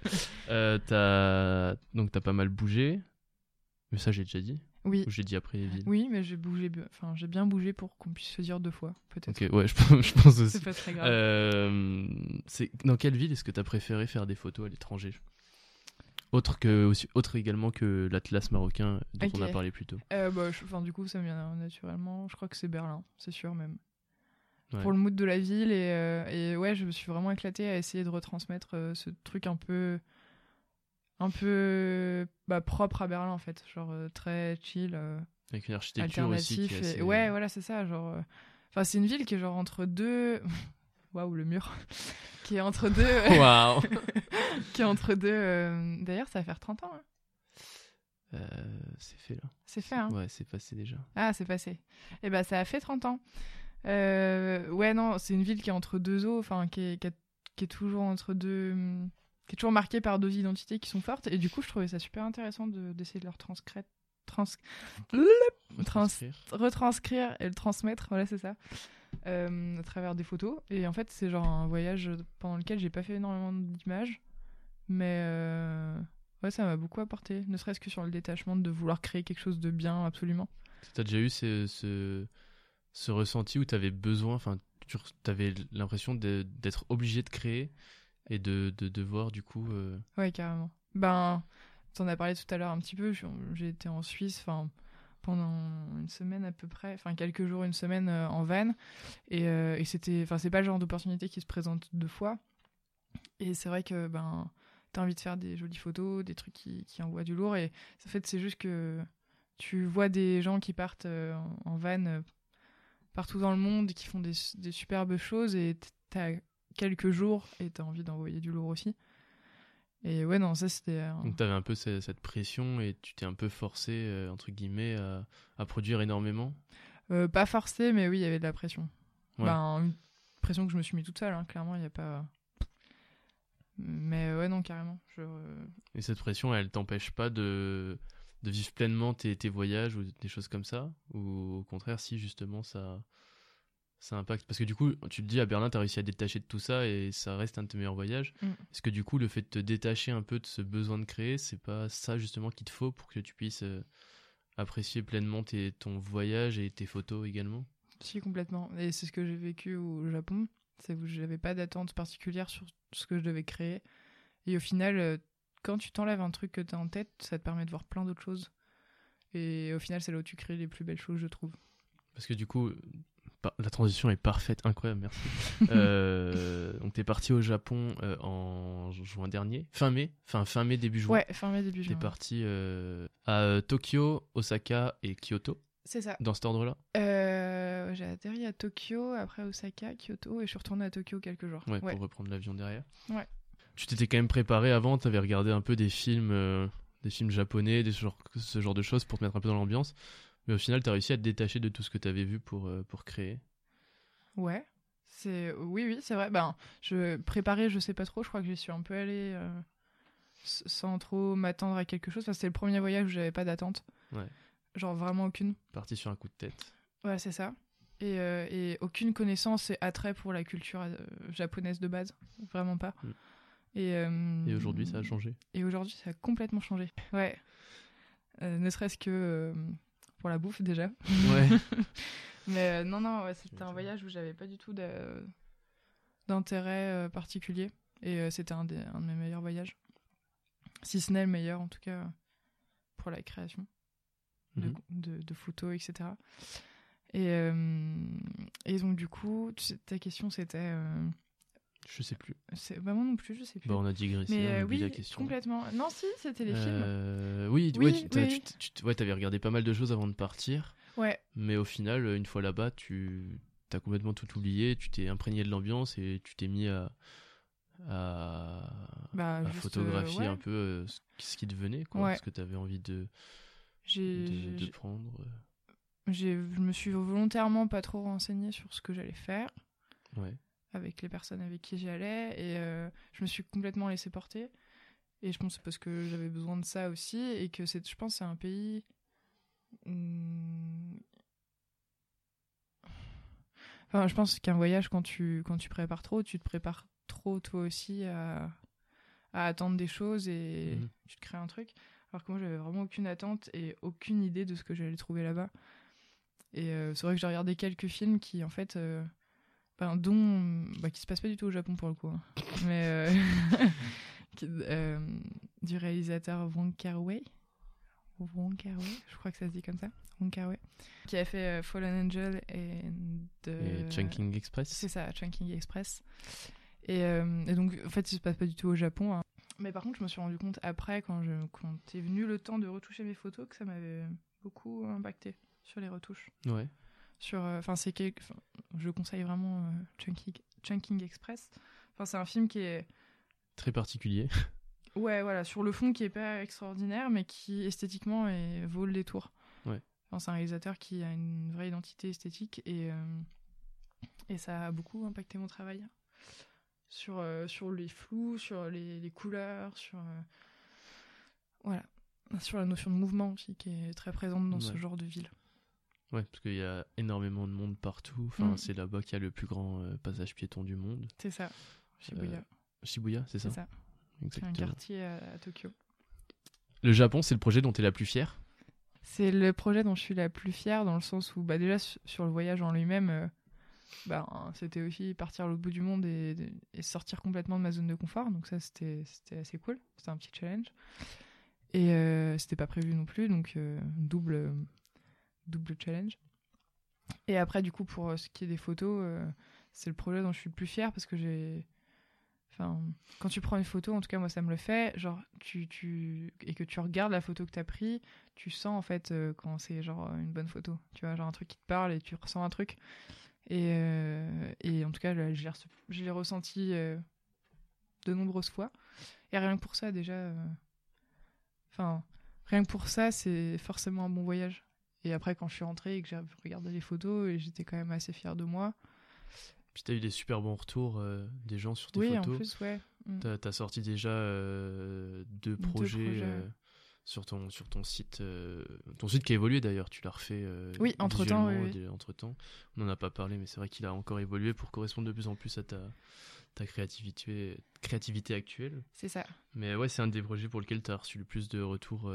as... Donc t'as pas mal bougé. Mais ça, j'ai déjà dit. Oui. J'ai dit après ville. Oui, mais j'ai bougé, enfin j'ai bien bougé pour qu'on puisse se dire deux fois, peut-être. Ok, ouais, je, je pense aussi. c'est pas très grave. Euh, dans quelle ville est-ce que tu as préféré faire des photos à l'étranger? Autre, que, aussi, autre également que l'Atlas marocain dont on a parlé plus tôt. Euh, bah, du coup, ça me vient naturellement. Je crois que c'est Berlin, c'est sûr même. Pour le mood de la ville. Et, euh, et, ouais, je me suis vraiment éclatée à essayer de retransmettre euh, ce truc un peu un peu bah, propre à Berlin en fait, genre euh, très chill. Euh, Avec une architecture aussi. Qui Ouais, voilà, c'est ça. Genre, euh, c'est une ville qui est genre entre deux. Waouh, le mur. qui est entre deux. Waouh. qui est entre deux. D'ailleurs, ça va faire 30 ans. Hein. c'est fait là. C'est fait, hein Ouais, c'est passé déjà. Ah, c'est passé. Eh bah, ça a fait 30 ans. ouais, non, c'est une ville qui est entre deux eaux, enfin, qui qui, qui est toujours entre deux hum, qui est toujours marqué par deux identités qui sont fortes. Et du coup, je trouvais ça super intéressant d'essayer de, leur transcrire, trans, retranscrire et le transmettre. Voilà, c'est ça. Euh, à travers des photos. Et en fait, c'est genre un voyage pendant lequel j'ai pas fait énormément d'images. Mais euh, ouais, ça m'a beaucoup apporté. Ne serait-ce que sur le détachement de vouloir créer quelque chose de bien, absolument. T'as déjà eu ce, ce, ressenti où t'avais besoin, enfin, tu avais l'impression d'être obligé de créer et de, de, de voir du coup. Euh... Ouais, carrément. Ben, en as parlé tout à l'heure un petit peu. J'ai été en Suisse, enfin pendant une semaine à peu près, enfin quelques jours, une semaine euh, en van, et, euh, et c'était, enfin c'est pas le genre d'opportunité qui se présente deux fois. Et c'est vrai que ben t'as envie de faire des jolies photos, des trucs qui, qui envoient du lourd, et en fait c'est juste que tu vois des gens qui partent euh, en, van partout dans le monde, qui font des, des superbes choses, et t'as quelques jours et t'as envie d'envoyer du lourd aussi. Et ouais, non, ça c'était. Donc t'avais un peu cette, pression et tu t'es un peu forcé, euh, entre guillemets, à, produire énormément? Euh, Pas forcé, mais oui, il y avait de la pression. Ben, une pression que je me suis mis toute seule, hein, clairement, il n'y a pas. Mais ouais, non, carrément. Je... Et cette pression, elle t'empêche pas de, de vivre pleinement tes, tes voyages ou des choses comme ça? Ou au contraire, si justement ça ça impacte. Parce que du coup tu te dis à Berlin tu as réussi à détacher de tout ça et ça reste un de tes meilleurs voyages. Mm. est-ce que du coup le fait de te détacher un peu de ce besoin de créer c'est pas ça justement qu'il te faut pour que tu puisses euh, apprécier pleinement tes, ton voyage et tes photos également? Si complètement. Et c'est ce que j'ai vécu au Japon. C'est que j'avais pas d'attente particulière sur ce que je devais créer. Et au final euh, quand tu t'enlèves un truc que tu as en tête ça te permet de voir plein d'autres choses. Et au final c'est là où tu crées les plus belles choses je trouve. Parce que du coup la transition est parfaite, incroyable, merci. Euh, donc t'es parti au Japon euh, en juin dernier, fin mai, fin fin mai début juin. Ouais, fin mai, début T'es juin. parti euh, à euh, Tokyo, Osaka et Kyoto, C'est ça. dans cet ordre-là? J'ai atterri à Tokyo, après Osaka, Kyoto, et je suis retournée à Tokyo quelques jours. Ouais, Ouais. pour reprendre l'avion derrière. Ouais. Tu t'étais quand même préparé avant, t'avais regardé un peu des films, des films japonais, des genre, ce genre de choses pour te mettre un peu dans l'ambiance. Mais au final, t'as réussi à te détacher de tout ce que t'avais vu pour, euh, pour créer. Ouais. C'est oui oui c'est vrai. Ben je préparer je sais pas trop. Je crois que j'y suis un peu allée euh, sans trop m'attendre à quelque chose. Enfin, c'était le premier voyage où j'avais pas d'attente. Ouais. Genre vraiment aucune. Parti sur un coup de tête. Ouais c'est ça. Et, euh, et aucune connaissance et attrait pour la culture japonaise de base. Vraiment pas. Mm. Et, euh, Et aujourd'hui, ça a changé. Et aujourd'hui ça a complètement changé. Ouais. Ne serait-ce que pour la bouffe déjà. Ouais. Mais euh, non, non, ouais, c'était un voyage où j'avais pas du tout d'intérêt euh, particulier. Et euh, c'était un, des- un de mes meilleurs voyages. Si ce n'est le meilleur, en tout cas, pour la création de, Mhm. de, de photos, etc. Et, euh, et donc, du coup, tu sais, ta question, c'était. euh, Je sais plus. c'est bah, moi non plus, je sais plus. Bah, on a digressé, Mais on euh, oui, la question. complètement. Non, si, c'était les films. Euh, oui, Oui, ouais, tu, t'as- oui. tu- tu- tu- ouais, t'avais regardé pas mal de choses avant de partir. Ouais, Mais au final, une fois là-bas, tu as complètement tout oublié, tu t'es imprégné de l'ambiance et tu t'es mis à, à, bah, à juste, photographier ouais. un peu euh, ce, ce qui devenait, quoi, ce que tu avais envie de, de, de prendre. je me suis volontairement pas trop renseignée sur ce que j'allais faire. Ouais. Avec les personnes avec qui j'y allais et euh, je me suis complètement laissée porter. Et je pense que c'est parce que j'avais besoin de ça aussi et que c'est je pense que c'est un pays hum, enfin je pense qu'un voyage quand tu quand tu prépares trop tu te prépares trop toi aussi à, à attendre des choses et Mhm. tu te crées un truc. Alors que moi j'avais vraiment aucune attente et aucune idée de ce que j'allais trouver là-bas. Et euh, c'est vrai que j'ai regardé quelques films qui en fait euh, ben, dont bah, qui se passe pas du tout au Japon pour le coup hein. mais euh, qui- euh, du réalisateur Wong Kar Wai Wong Kar Wai je crois que ça se dit comme ça Wong Kar Wai qui a fait euh, Fallen Angel et de Et Chunking Express. c'est ça Chunking Express et, et donc en fait il se passe pas du tout au Japon hein. mais par contre je me suis rendu compte après quand je quand est venu le temps de retoucher mes photos que ça m'avait beaucoup impacté sur les retouches Ouais. sur enfin c'est quel- enfin, je conseille vraiment euh, Chunking, Chunking Express. Enfin c'est un film qui est Très particulier. ouais voilà sur le fond qui est pas extraordinaire mais qui esthétiquement est, vaut le détour. Ouais. Enfin, c'est un réalisateur qui a une vraie identité esthétique et euh, et ça a beaucoup impacté mon travail. Sur euh, sur les flous sur les, les couleurs sur euh, voilà. Sur la notion de mouvement aussi qui est très présente dans ce genre de ville Ouais, parce qu'il y a énormément de monde partout. Enfin, Mm. c'est là-bas qu'il y a le plus grand euh, passage piéton du monde. c'est ça Shibuya Euh, Shibuya, c'est ça c'est ça c'est un quartier à, à Tokyo Le Japon, c'est le projet dont tu es la plus fière? C'est le projet dont je suis la plus fière dans le sens où bah déjà su- sur le voyage en lui-même, euh, bah, c'était aussi partir à l'autre bout du monde et, et sortir complètement de ma zone de confort. Donc ça c'était c'était assez cool. C'était un petit challenge. Et euh, c'était pas prévu non plus, donc euh, double double challenge. Et après du coup pour euh, ce qui est des photos, euh, c'est le projet dont je suis le plus fière parce que j'ai Enfin, quand tu prends une photo, en tout cas moi ça me le fait, genre tu, tu et que tu regardes la photo que t'as pris, tu sens en fait euh, quand c'est genre une bonne photo, tu vois, genre un truc qui te parle et tu ressens un truc. Et, et en tout cas, je je l'ai ressenti de nombreuses fois. Et rien que pour ça, déjà, enfin, rien que pour ça, c'est forcément un bon voyage. Et après, quand je suis rentrée et que j'ai regardé les photos, et j'étais quand même assez fière de moi. Puis t'as eu des super bons retours euh, des gens sur tes Oui, en photos. plus, ouais. Mm. T'as as sorti déjà euh, deux Deux projets, projets. euh, sur, ton, sur ton site. ton site qui a évolué d'ailleurs, tu l'as refait. Oui, oui, visuellement, oui. dé- entre-temps. On n'en a pas parlé, mais c'est vrai qu'il a encore évolué pour correspondre de plus en plus à ta, ta créativité, créativité actuelle. C'est ça. Mais ouais, c'est un des projets pour lequel tu as reçu le plus de retours,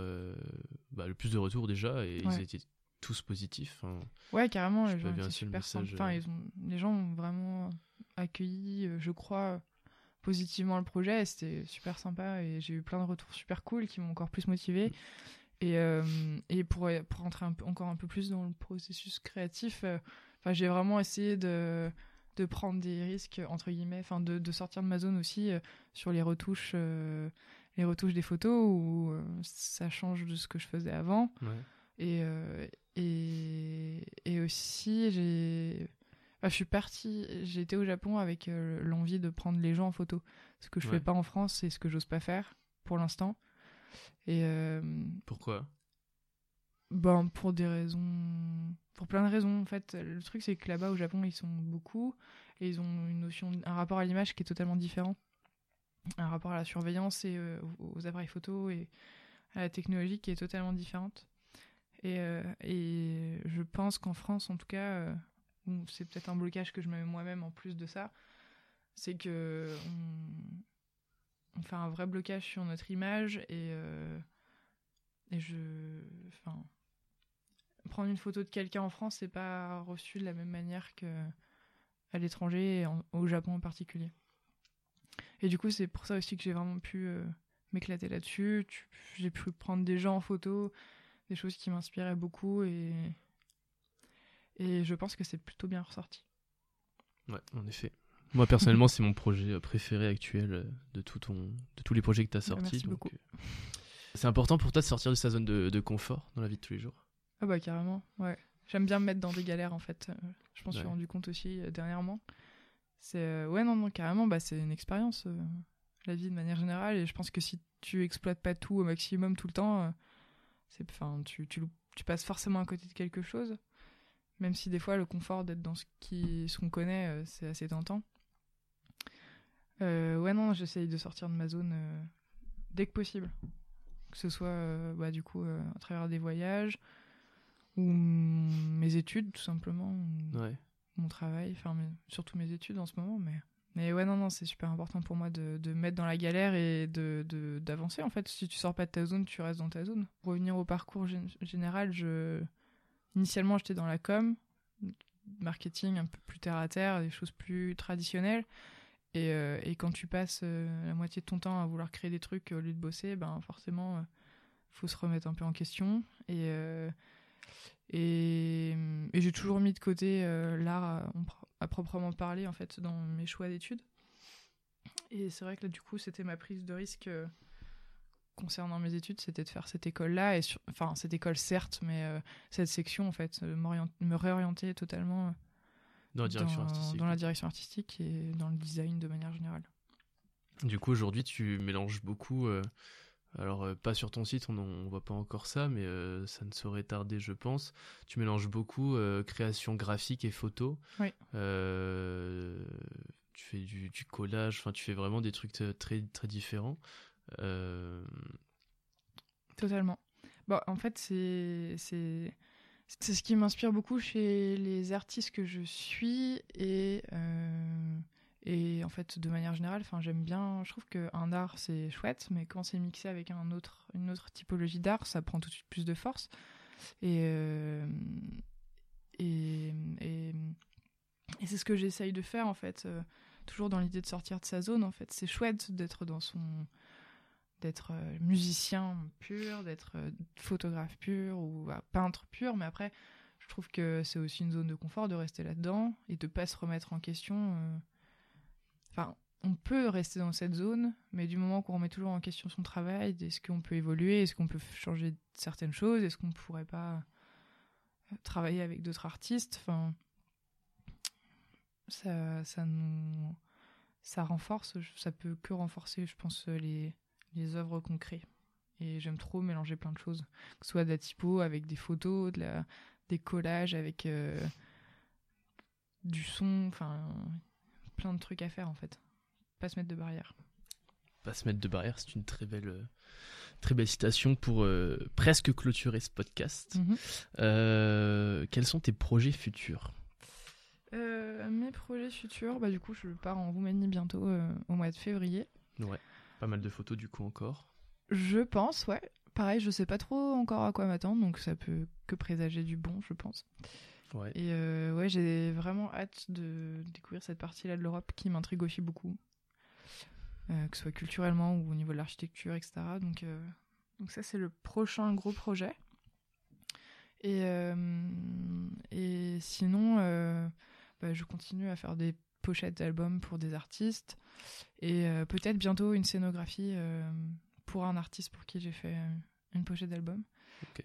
bah, le plus de retours déjà, et ils étaient tous positifs. hein. Ouais, carrément, les gens vu un étaient seul super message, sympas. Enfin, ils ont, les gens ont vraiment accueilli, euh, je crois, positivement le projet. et C'était super sympa et j'ai eu plein de retours super cool qui m'ont encore plus motivé. Et, euh, et pour, pour rentrer un peu, encore un peu plus dans le processus créatif, euh, Enfin, j'ai vraiment essayé de, de prendre des risques, entre guillemets, enfin, de, de sortir de ma zone aussi euh, sur les retouches, les retouches des photos où ça change de ce que je faisais avant. Ouais. Et, et, et aussi, j'ai. enfin, je suis partie, été au Japon avec euh, l'envie de prendre les gens en photo. Ce que je Ouais. fais pas en France, c'est ce que j'ose pas faire pour l'instant. Et euh, Pourquoi? Ben, pour des raisons. Pour plein de raisons, en fait. Le truc, c'est que là-bas, au Japon, ils sont beaucoup. Et ils ont une notion, un rapport à l'image qui est totalement différent. Un rapport à la surveillance et euh, aux appareils photo et à la technologie qui est totalement différente. Et, euh, et je pense qu'en France, en tout cas, euh, c'est peut-être un blocage que je me mets moi-même en plus de ça, c'est que on, on fait un vrai blocage sur notre image et, euh, je. Enfin. Prendre une photo de quelqu'un en France, c'est pas reçu de la même manière que à l'étranger au Japon en particulier. Et du coup, c'est pour ça aussi que j'ai vraiment pu m'éclater là-dessus. J'ai pu prendre des gens en photo, des choses qui m'inspiraient beaucoup et et je pense que c'est plutôt bien ressorti. Ouais, en effet. Moi, personnellement, c'est mon projet euh, préféré actuel euh, de, tout ton, de tous les projets que tu as Bah, sortis. merci donc, beaucoup. euh, C'est important pour toi de sortir de sa zone de, de confort dans la vie de tous les jours? Ah bah carrément, ouais. J'aime bien me mettre dans des galères en fait. Je m'en suis Ouais. rendu compte aussi euh, dernièrement. C'est euh, ouais non non carrément bah c'est une expérience euh, la vie de manière générale et je pense que si tu exploites pas tout au maximum tout le temps, c'est enfin tu, tu passes forcément à côté de quelque chose. Même si des fois le confort d'être dans ce qui ce qu'on connaît euh, c'est assez tentant. Euh, ouais non j'essaye de sortir de ma zone euh, dès que possible. Que ce soit bah, du coup à travers des voyages ou mes études tout simplement ou Ouais. mon travail enfin surtout mes études en ce moment mais mais ouais non non c'est super important pour moi de, de me mettre dans la galère et de d'avancer en fait. Si tu sors pas de ta zone tu restes dans ta zone. Pour revenir au parcours gén- général je initialement j'étais dans la com marketing un peu plus terre à terre des choses plus traditionnelles. Et, euh, et quand tu passes euh, la moitié de ton temps à vouloir créer des trucs au lieu de bosser ben forcément euh, faut se remettre un peu en question. Et euh, et, j'ai toujours mis de côté l'art à, à proprement parler en fait dans mes choix d'études. Et c'est vrai que là, du coup, c'était ma prise de risque euh, concernant mes études, c'était de faire cette école-là, et sur- enfin cette école certes, mais euh, cette section en fait, euh, me réorienter totalement Dans la direction dans, artistique. dans la direction artistique et dans le design de manière générale. Du coup, aujourd'hui, tu mélanges beaucoup. Alors, euh, pas sur ton site, on ne voit pas encore ça, mais euh, ça ne saurait tarder, je pense. Tu mélanges beaucoup euh, création graphique et photo. Oui. Tu fais du, du collage, enfin, tu fais vraiment des trucs très, très différents. Totalement. Bon, en fait, c'est c'est c'est ce qui m'inspire beaucoup chez les artistes que je suis et euh, et en fait de manière générale, enfin j'aime bien. Je trouve que un art c'est chouette, mais quand c'est mixé avec un autre une autre typologie d'art, ça prend tout de suite plus de force. Et euh, et et, c'est ce que j'essaye de faire en fait, euh, toujours dans l'idée de sortir de sa zone. En fait, c'est chouette d'être dans son d'être euh, musicien pur, d'être photographe pur ou euh, peintre pur, mais après, je trouve que c'est aussi une zone de confort de rester là-dedans et de pas se remettre en question. On peut rester dans cette zone, mais du moment qu'on remet toujours en question son travail, est-ce qu'on peut évoluer, est-ce qu'on peut changer certaines choses, est-ce qu'on pourrait pas euh, travailler avec d'autres artistes, ça, renforce, ça peut que renforcer, je pense, les les œuvres qu'on crée. Et j'aime trop mélanger plein de choses, que ce soit de la typo avec des photos, des collages avec euh, du son, enfin plein de trucs à faire en fait. Pas se mettre de barrière. pas se mettre de barrière, c'est une très belle, euh, très belle citation pour euh, presque clôturer ce podcast. Mhm. Euh, quels sont tes projets futurs? Euh, mes projets futurs, bah du coup je pars en Roumanie bientôt au mois de février. Ouais, pas mal de photos du coup encore. Je pense, ouais. Pareil, je sais pas trop encore à quoi m'attendre, donc ça peut que présager du bon, je pense. Et euh, ouais, j'ai vraiment hâte de découvrir cette partie-là de l'Europe qui m'intrigue aussi beaucoup. Euh, que ce soit culturellement ou au niveau de l'architecture, etc. Donc, euh, donc ça, c'est le prochain gros projet. Et, euh, et sinon, bah, je continue à faire des pochettes d'albums pour des artistes et peut-être bientôt une scénographie pour un artiste pour qui j'ai fait une pochette d'album.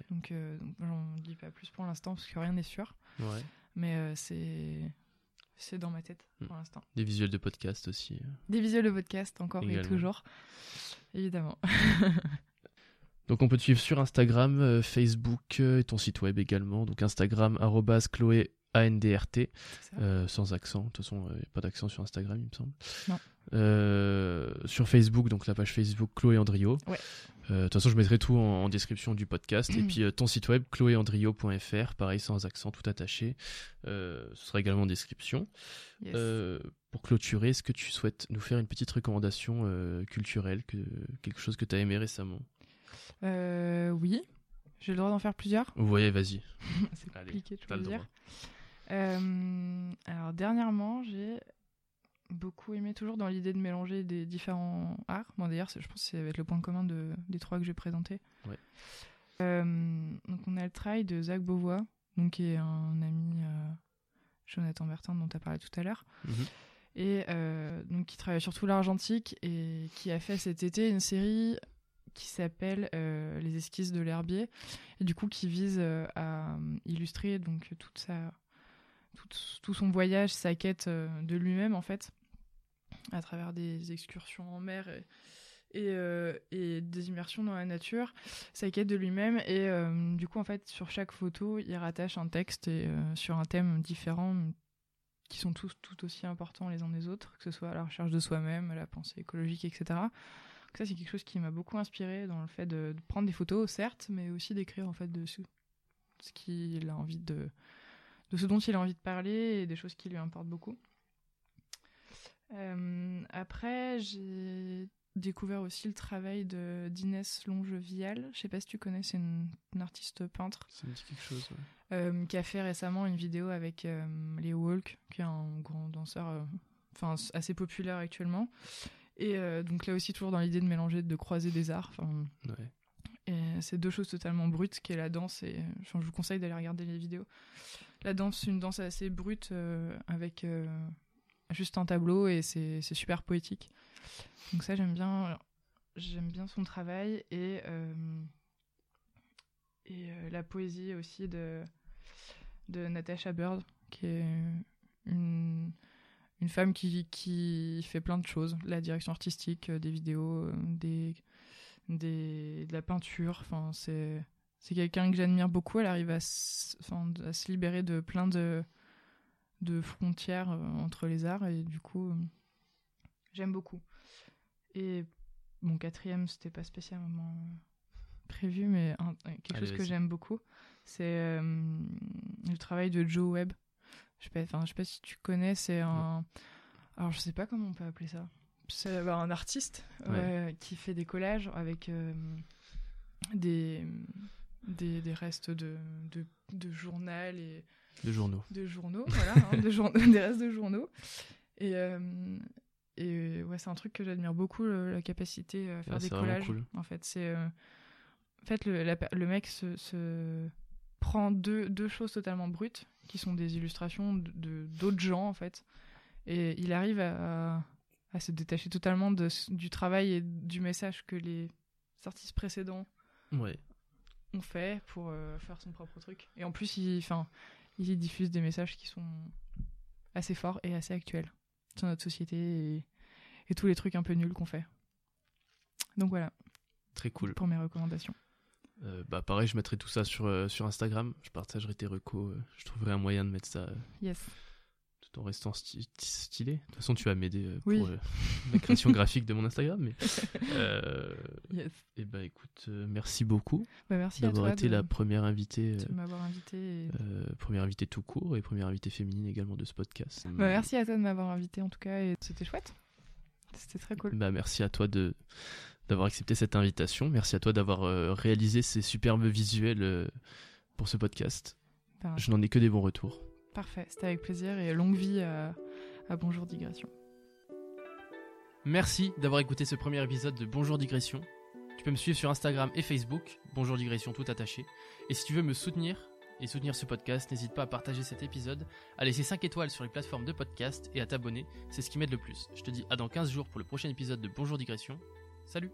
Donc, euh, donc, j'en dis pas plus pour l'instant parce que rien n'est sûr, Ouais. mais euh, c'est c'est dans ma tête Mm. pour l'instant. Des visuels de podcast aussi. euh. Des visuels de podcast encore et Également. toujours, évidemment. Donc on peut te suivre sur Instagram, Facebook et ton site web également. Donc Instagram, arrobas Chloé ANDRT, euh, sans accent. De toute façon, il n'y a pas d'accent sur Instagram, il me semble. Non. Euh, sur Facebook, donc la page Facebook Chloé Andrio. Ouais. Euh, De toute façon, je mettrai tout en, en description du podcast. et puis euh, ton site web, chloéandrio.fr, pareil, sans accent, tout attaché. Euh, ce sera également en description. Yes. Pour clôturer, est-ce que tu souhaites nous faire une petite recommandation culturelle, que, quelque chose que tu as aimé récemment? Oui, j'ai le droit d'en faire plusieurs? Vous voyez, vas-y. c'est compliqué de choisir. Euh, alors dernièrement, j'ai beaucoup aimé toujours dans l'idée de mélanger des différents arts. Bon d'ailleurs, je pense que ça va être le point commun de, des trois que je vais présenter. Ouais. Euh, donc on a le travail de Zach Beauvois, donc qui est un ami euh, Jonathan Bertin dont tu as parlé tout à l'heure. Mhm. Et euh, donc qui travaille surtout l'argentique et qui a fait cet été une série qui s'appelle euh, Les esquisses de l'herbier et du coup qui vise à illustrer donc toute sa tout, tout son voyage, sa quête de lui-même en fait à travers des excursions en mer et, euh, des immersions dans la nature, sa de lui-même et euh, du coup en fait sur chaque photo il rattache un texte euh, sur un thème différent qui sont tous tout aussi importants les uns des autres, que ce soit la recherche de soi-même, la pensée écologique, etc. Donc ça, c'est quelque chose qui m'a beaucoup inspiré dans le fait de, de prendre des photos, certes, mais aussi d'écrire en fait dessus ce qu'il a envie de, de ce dont il a envie de parler et des choses qui lui importent beaucoup. Euh, après, j'ai découvert aussi le travail de d'Inès Longevial. Je sais pas si tu connais, c'est une, une artiste peintre Ça me dit quelque chose. ouais. euh, qui a fait récemment une vidéo avec euh, Léo Walk, qui est un grand danseur euh, enfin, assez populaire actuellement. Et donc là aussi, toujours dans l'idée de mélanger, de croiser des arts. Ouais. et c'est deux choses totalement brutes, qui est la danse et je vous conseille d'aller regarder les vidéos. La danse, une danse assez brute avec juste un tableau et c'est super poétique. Donc ça j'aime bien, j'aime bien son travail et euh, et euh, la poésie aussi de de Natasha Bird qui est une une femme qui, qui fait plein de choses, la direction artistique, euh, des vidéos, des des, de la peinture. Enfin, c'est quelqu'un que j'admire beaucoup. Elle arrive à, à se libérer de plein de de frontières euh, entre les arts et du coup, euh, j'aime beaucoup. Et mon quatrième, c'était pas spécialement prévu, mais un- quelque Allez, chose que j'aime beaucoup, c'est euh, le travail de Joe Webb. Je sais pas, enfin, je sais pas si tu connais, c'est un. Alors, je sais pas comment on peut appeler ça. C'est un artiste Ouais. qui fait des collages avec euh, des, des, des restes de, de, de journal et De journaux. de journaux, voilà, hein, de des restes de journaux. Et, euh, et ouais, c'est un truc que j'admire beaucoup, le- la capacité à faire des collages. cool. En fait, c'est euh, en fait le, la le mec se, se prend deux, deux choses totalement brutes, qui sont des illustrations de de- d'autres gens en fait, et il arrive à, à se détacher totalement de, du travail et du message que les artistes précédents Ouais. ont fait pour euh, faire son propre truc. Et en plus, il, enfin, il y diffuse des messages qui sont assez forts et assez actuels sur notre société et, et tous les trucs un peu nuls qu'on fait. Donc voilà, Très cool. pour mes recommandations. Euh, bah pareil, je mettrai tout ça sur, euh, sur Instagram. Je partagerai tes recos. euh, je trouverai un moyen de mettre ça Yes. Tout en restant sti- stylé. De toute façon, tu vas m'aider euh, pour euh, la création graphique de mon Instagram. Mais euh, Yes. et bah écoute, euh, merci beaucoup Bah, merci à d'avoir toi été de, la première invitée, euh, de m'avoir invité. et- euh, première invitée tout court et première invitée féminine également de ce podcast. Bah, merci à toi de m'avoir invité en tout cas et c'était chouette. C'était très cool. Bah, merci à toi de d'avoir accepté cette invitation. Merci à toi d'avoir euh, réalisé ces superbes visuels euh, pour ce podcast. Bah, Je n'en ai que des bons retours. Parfait, c'était avec plaisir et longue vie à, Bonjour Digression. Merci d'avoir écouté ce premier épisode de Bonjour Digression. Tu peux me suivre sur Instagram et Facebook, Bonjour Digression tout attaché. Et si tu veux me soutenir et soutenir ce podcast, n'hésite pas à partager cet épisode, à laisser 5 étoiles sur les plateformes de podcast et à t'abonner, c'est ce qui m'aide le plus. Je te dis à dans 15 jours pour le prochain épisode de Bonjour Digression. Salut